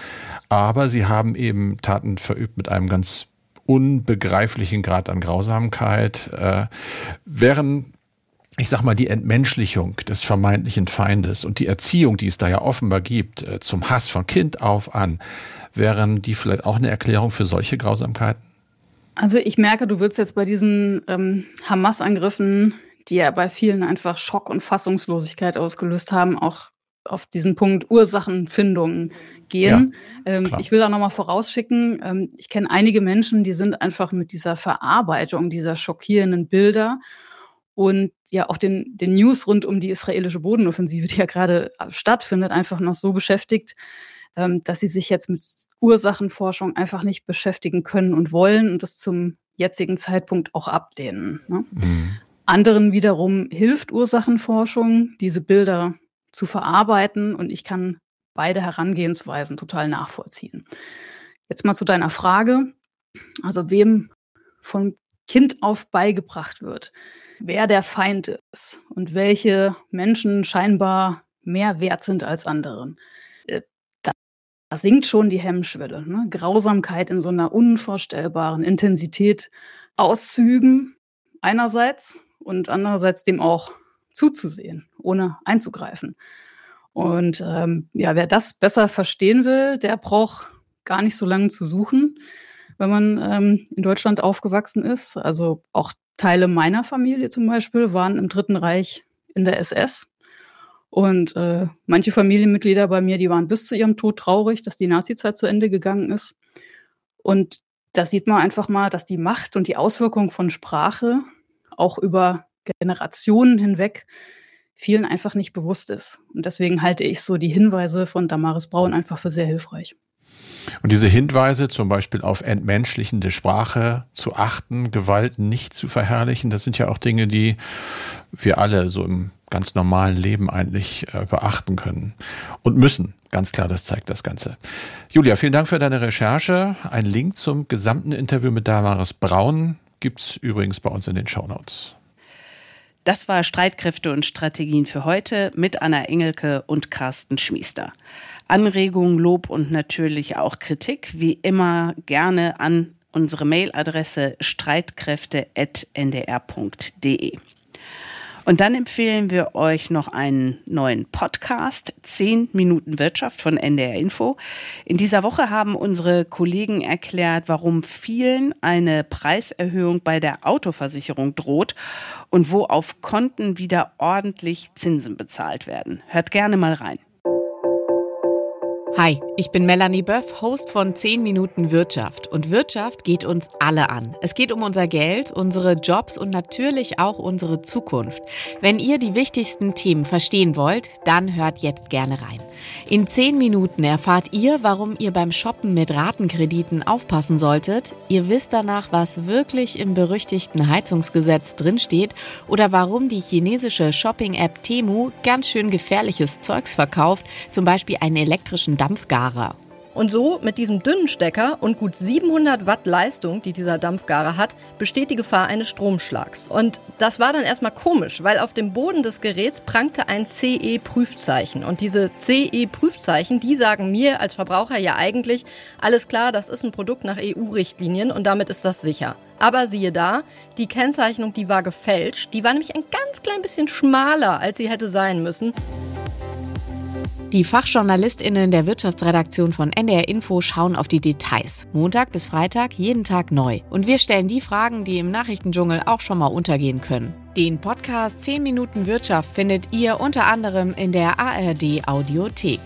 Speaker 1: aber sie haben eben Taten verübt mit einem ganz unbegreiflichen Grad an Grausamkeit, äh, wären ich sag mal, die Entmenschlichung des vermeintlichen Feindes und die Erziehung, die es da ja offenbar gibt, äh, zum Hass von Kind auf an, wären die vielleicht auch eine Erklärung für solche Grausamkeiten?
Speaker 7: Also ich merke, du würdest jetzt bei diesen ähm, Hamas-Angriffen, die ja bei vielen einfach Schock und Fassungslosigkeit ausgelöst haben, auch auf diesen Punkt Ursachenfindung gehen. Ja, ähm, ich will da nochmal vorausschicken, ähm, ich kenne einige Menschen, die sind einfach mit dieser Verarbeitung dieser schockierenden Bilder und ja auch den, den News rund um die israelische Bodenoffensive, die ja gerade stattfindet, einfach noch so beschäftigt, ähm, dass sie sich jetzt mit Ursachenforschung einfach nicht beschäftigen können und wollen und das zum jetzigen Zeitpunkt auch ablehnen. Ne? Mhm. Anderen wiederum hilft Ursachenforschung, diese Bilder zu verarbeiten und ich kann beide Herangehensweisen total nachvollziehen. Jetzt mal zu deiner Frage. Also wem von Kind auf beigebracht wird, wer der Feind ist und welche Menschen scheinbar mehr wert sind als andere. Äh, da sinkt schon die Hemmschwelle. Ne? Grausamkeit in so einer unvorstellbaren Intensität auszuüben, einerseits, und andererseits dem auch zuzusehen, ohne einzugreifen. Und ähm, ja, wer das besser verstehen will, der braucht gar nicht so lange zu suchen, wenn man ähm, in Deutschland aufgewachsen ist. Also auch Teile meiner Familie zum Beispiel waren im Dritten Reich in der SS. Und äh, manche Familienmitglieder bei mir, die waren bis zu ihrem Tod traurig, dass die Nazizeit zu Ende gegangen ist. Und da sieht man einfach mal, dass die Macht und die Auswirkungen von Sprache auch über Generationen hinweg vielen einfach nicht bewusst ist. Und deswegen halte ich so die Hinweise von Damaris Braun einfach für sehr hilfreich.
Speaker 1: Und diese Hinweise, zum Beispiel auf entmenschlichende Sprache zu achten, Gewalt nicht zu verherrlichen, das sind ja auch Dinge, die wir alle so im ganz normalen Leben eigentlich äh, beachten können und müssen. Ganz klar, das zeigt das Ganze. Julia, vielen Dank für deine Recherche. Ein Link zum gesamten Interview mit Damaris Braun gibt's übrigens bei uns in den Show Notes.
Speaker 2: Das war Streitkräfte und Strategien für heute mit Anna Engelke und Carsten Schmiester. Anregungen, Lob und natürlich auch Kritik, wie immer gerne an unsere Mailadresse streitkräfte.ndr.de. Und dann empfehlen wir euch noch einen neuen Podcast, 10 Minuten Wirtschaft von NDR Info. In dieser Woche haben unsere Kollegen erklärt, warum vielen eine Preiserhöhung bei der Autoversicherung droht und wo auf Konten wieder ordentlich Zinsen bezahlt werden. Hört gerne mal rein.
Speaker 11: Hi, ich bin Melanie Böff, Host von 10 Minuten Wirtschaft. Und Wirtschaft geht uns alle an. Es geht um unser Geld, unsere Jobs und natürlich auch unsere Zukunft. Wenn ihr die wichtigsten Themen verstehen wollt, dann hört jetzt gerne rein. In 10 Minuten erfahrt ihr, warum ihr beim Shoppen mit Ratenkrediten aufpassen solltet. Ihr wisst danach, was wirklich im berüchtigten Heizungsgesetz drinsteht oder warum die chinesische Shopping-App Temu ganz schön gefährliches Zeugs verkauft, zum Beispiel einen elektrischen Dampfgarer.
Speaker 12: Und so mit diesem dünnen Stecker und gut 700 Watt Leistung, die dieser Dampfgarer hat, besteht die Gefahr eines Stromschlags. Und das war dann erstmal komisch, weil auf dem Boden des Geräts prangte ein CE-Prüfzeichen. Und diese CE-Prüfzeichen, die sagen mir als Verbraucher ja eigentlich, alles klar, das ist ein Produkt nach EU-Richtlinien und damit ist das sicher. Aber siehe da, die Kennzeichnung, die war gefälscht. Die war nämlich ein ganz klein bisschen schmaler, als sie hätte sein müssen.
Speaker 11: Die FachjournalistInnen der Wirtschaftsredaktion von NDR Info schauen auf die Details. Montag bis Freitag jeden Tag neu. Und wir stellen die Fragen, die im Nachrichtendschungel auch schon mal untergehen können. Den Podcast 10 Minuten Wirtschaft findet ihr unter anderem in der ARD Audiothek.